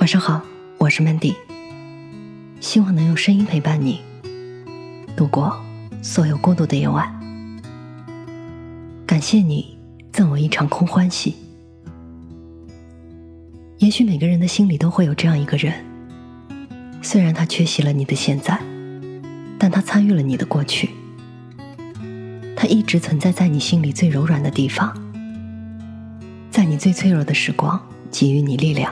晚上好，我是 Mandy，希望能用声音陪伴你度过所有孤独的夜晚。感谢你赠我一场空欢喜。也许每个人的心里都会有这样一个人，虽然他缺席了你的现在，但他参与了你的过去。他一直存在在你心里最柔软的地方，在你最脆弱的时光给予你力量。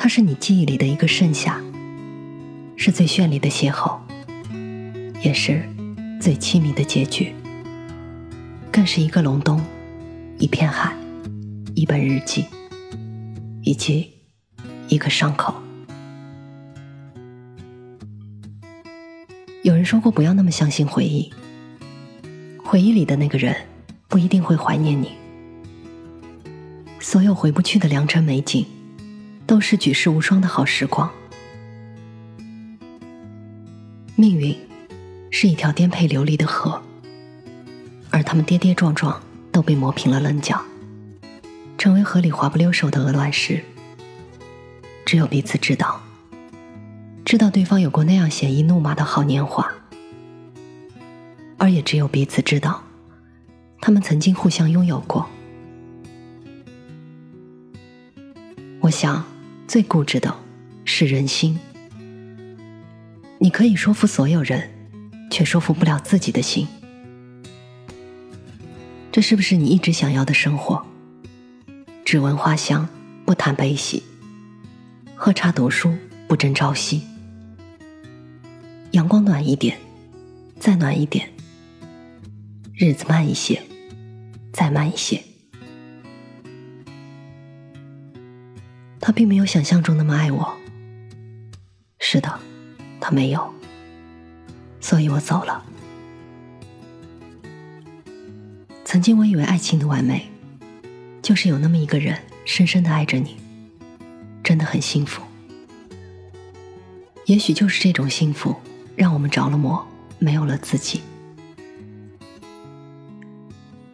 它是你记忆里的一个盛夏，是最绚丽的邂逅，也是最凄迷的结局，更是一个隆冬，一片海，一本日记，以及一个伤口。有人说过，不要那么相信回忆，回忆里的那个人不一定会怀念你，所有回不去的良辰美景。都是举世无双的好时光。命运是一条颠沛流离的河，而他们跌跌撞撞都被磨平了棱角，成为河里滑不溜手的鹅卵石。只有彼此知道，知道对方有过那样鲜衣怒马的好年华，而也只有彼此知道，他们曾经互相拥有过。我想。最固执的是人心。你可以说服所有人，却说服不了自己的心。这是不是你一直想要的生活？只闻花香，不谈悲喜；喝茶读书，不争朝夕。阳光暖一点，再暖一点；日子慢一些，再慢一些。他并没有想象中那么爱我。是的，他没有，所以我走了。曾经我以为爱情的完美，就是有那么一个人深深的爱着你，真的很幸福。也许就是这种幸福，让我们着了魔，没有了自己。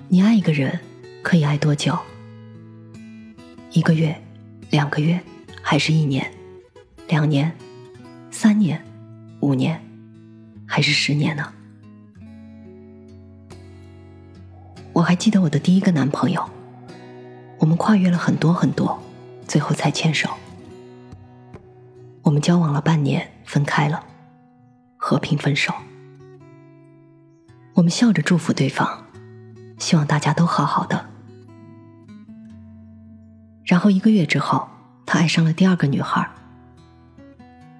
你爱一个人，可以爱多久？一个月。两个月，还是一年？两年？三年？五年？还是十年呢？我还记得我的第一个男朋友，我们跨越了很多很多，最后才牵手。我们交往了半年，分开了，和平分手。我们笑着祝福对方，希望大家都好好的。然后一个月之后，他爱上了第二个女孩。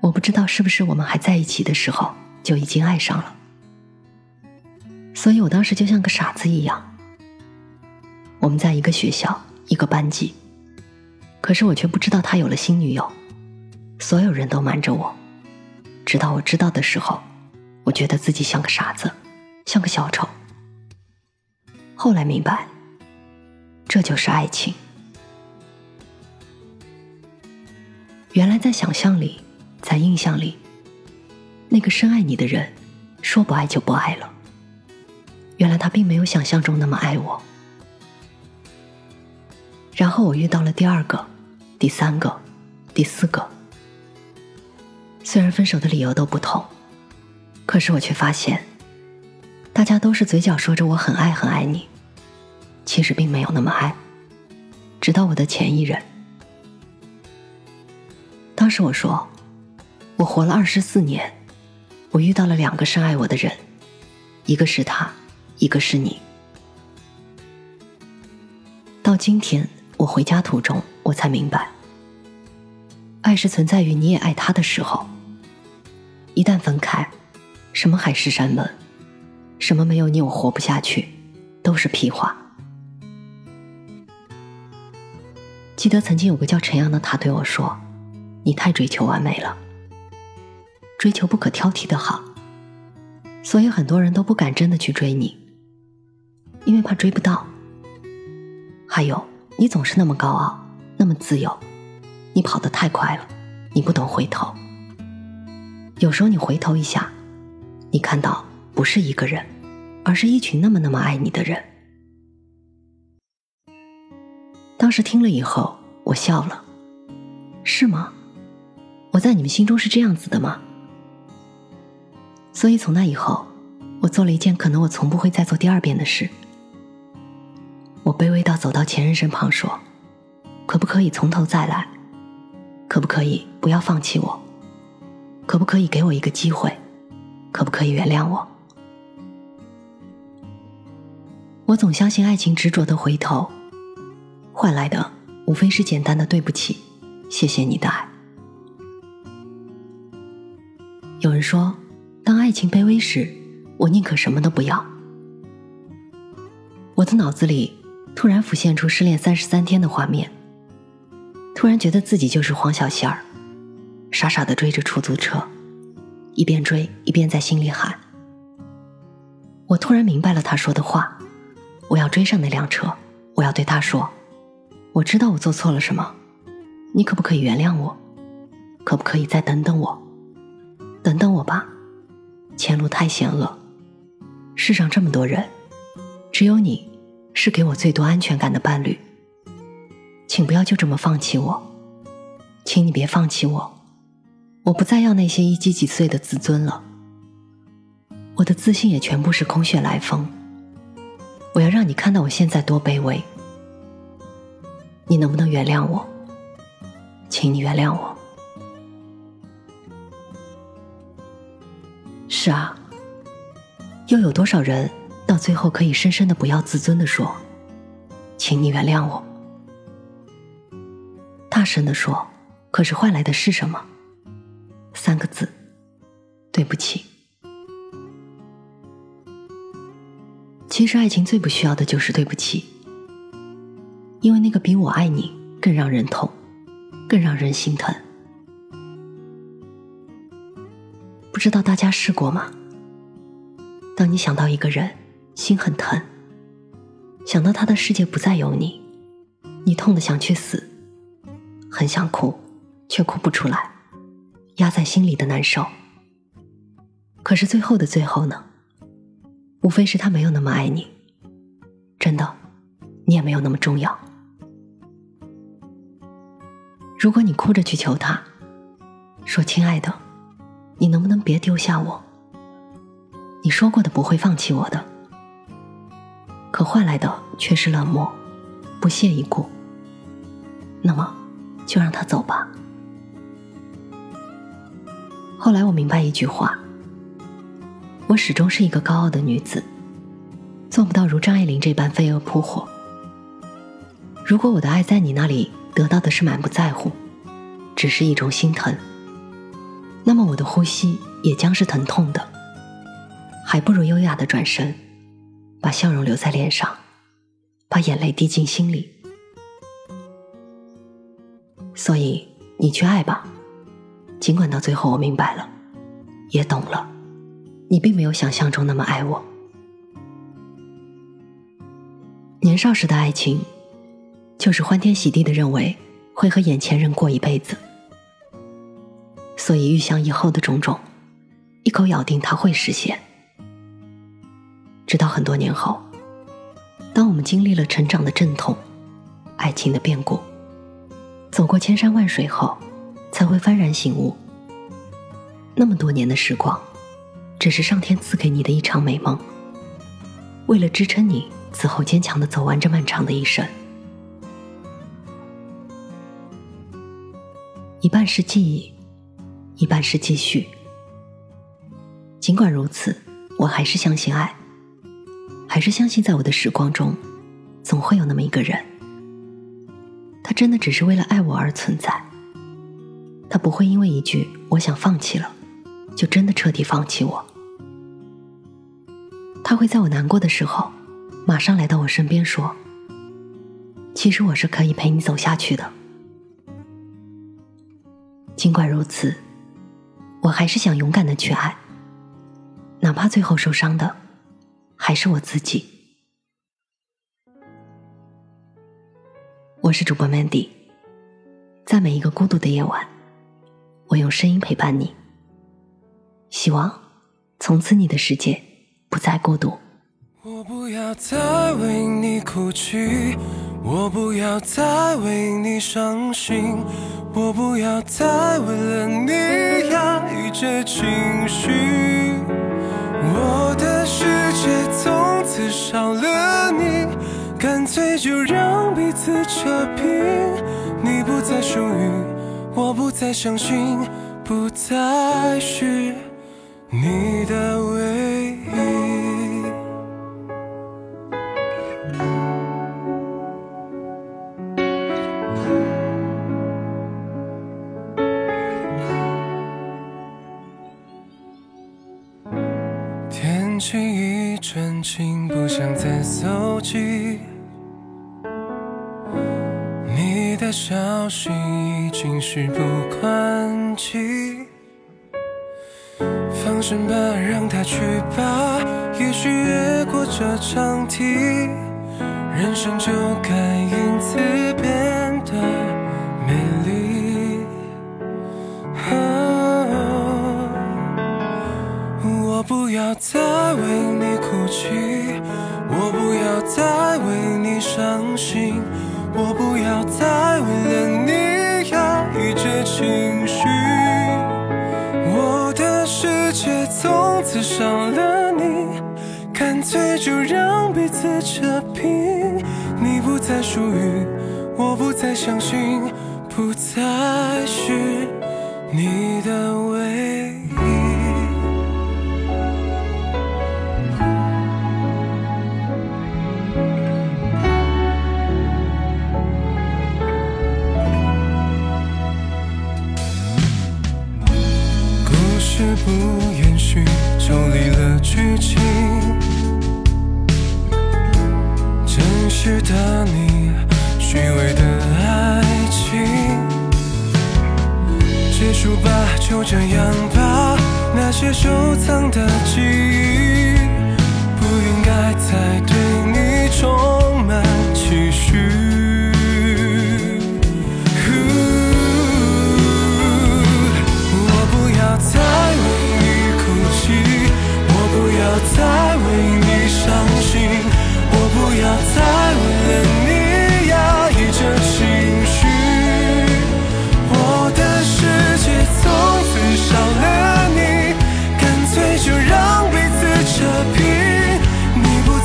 我不知道是不是我们还在一起的时候就已经爱上了，所以我当时就像个傻子一样。我们在一个学校，一个班级，可是我却不知道他有了新女友，所有人都瞒着我。直到我知道的时候，我觉得自己像个傻子，像个小丑。后来明白，这就是爱情。原来在想象里，在印象里，那个深爱你的人，说不爱就不爱了。原来他并没有想象中那么爱我。然后我遇到了第二个、第三个、第四个。虽然分手的理由都不同，可是我却发现，大家都是嘴角说着我很爱很爱你，其实并没有那么爱。直到我的前一任。当时我说，我活了二十四年，我遇到了两个深爱我的人，一个是他，一个是你。到今天，我回家途中，我才明白，爱是存在于你也爱他的时候。一旦分开，什么海誓山盟，什么没有你我活不下去，都是屁话。记得曾经有个叫陈阳的他对我说。你太追求完美了，追求不可挑剔的好，所以很多人都不敢真的去追你，因为怕追不到。还有，你总是那么高傲，那么自由，你跑得太快了，你不懂回头。有时候你回头一下，你看到不是一个人，而是一群那么那么爱你的人。当时听了以后，我笑了。是吗？我在你们心中是这样子的吗？所以从那以后，我做了一件可能我从不会再做第二遍的事。我卑微到走到前任身旁说：“可不可以从头再来？可不可以不要放弃我？可不可以给我一个机会？可不可以原谅我？”我总相信爱情执着的回头，换来的无非是简单的对不起，谢谢你的爱。有人说，当爱情卑微时，我宁可什么都不要。我的脑子里突然浮现出失恋三十三天的画面，突然觉得自己就是黄小仙儿，傻傻的追着出租车，一边追一边在心里喊。我突然明白了他说的话。我要追上那辆车，我要对他说：“我知道我做错了什么，你可不可以原谅我？可不可以再等等我？等等我吧，前路太险恶，世上这么多人，只有你是给我最多安全感的伴侣，请不要就这么放弃我，请你别放弃我，我不再要那些一击即碎的自尊了，我的自信也全部是空穴来风。”我要让你看到我现在多卑微，你能不能原谅我？请你原谅我。是啊，又有多少人到最后可以深深的不要自尊的说：“请你原谅我。”大声的说，可是换来的是什么？三个字：对不起。其实，爱情最不需要的就是对不起，因为那个比我爱你更让人痛，更让人心疼。知道大家试过吗？当你想到一个人，心很疼，想到他的世界不再有你，你痛得想去死，很想哭，却哭不出来，压在心里的难受。可是最后的最后呢？无非是他没有那么爱你，真的，你也没有那么重要。如果你哭着去求他，说：“亲爱的，你能不能别丢下我？你说过的不会放弃我的。”可换来的却是冷漠、不屑一顾。那么，就让他走吧。后来我明白一句话。我始终是一个高傲的女子，做不到如张爱玲这般飞蛾扑火。如果我的爱在你那里得到的是满不在乎，只是一种心疼，那么我的呼吸也将是疼痛的。还不如优雅的转身，把笑容留在脸上，把眼泪滴进心里。所以你去爱吧，尽管到最后我明白了，也懂了。你并没有想象中那么爱我。年少时的爱情，就是欢天喜地的认为会和眼前人过一辈子，所以预想以后的种种，一口咬定它会实现。直到很多年后，当我们经历了成长的阵痛、爱情的变故，走过千山万水后，才会幡然醒悟，那么多年的时光。只是上天赐给你的一场美梦，为了支撑你此后坚强的走完这漫长的一生。一半是记忆，一半是继续。尽管如此，我还是相信爱，还是相信在我的时光中，总会有那么一个人，他真的只是为了爱我而存在。他不会因为一句“我想放弃了”，就真的彻底放弃我。他会在我难过的时候，马上来到我身边说：“其实我是可以陪你走下去的。”尽管如此，我还是想勇敢的去爱，哪怕最后受伤的还是我自己。我是主播 Mandy，在每一个孤独的夜晚，我用声音陪伴你。希望从此你的世界。不再孤独。我不要再为你哭泣，我不要再为你伤心。我不要再为了你这情绪，我的世界从此少了你，干脆就让彼此扯平。你不再属于，我不再相信，不再是你的唯一。情，不想再搜集。你的消息已经事不关己，放生吧，让它去吧。也许越过这场题，人生就该因此变得美丽。我不要再为起，我不要再为你伤心，我不要再为了你压抑着情绪。我的世界从此少了你，干脆就让彼此扯平。你不再属于，我不再相信，不再是你的唯一。不延续抽离了剧情真实的你虚伪的爱情结束吧就这样吧那些收藏的记忆不应该再对你重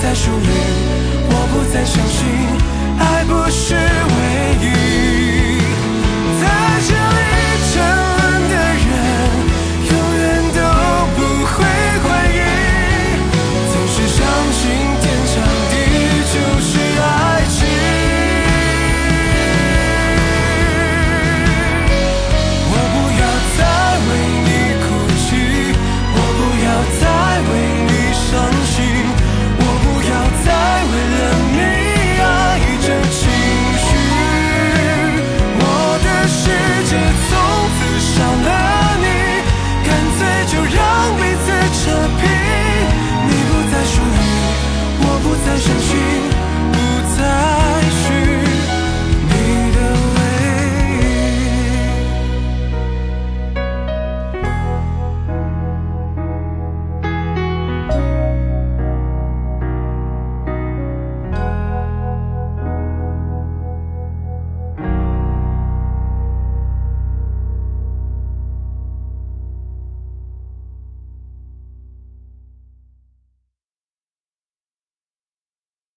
爱属于我不再相信爱不是唯一。在这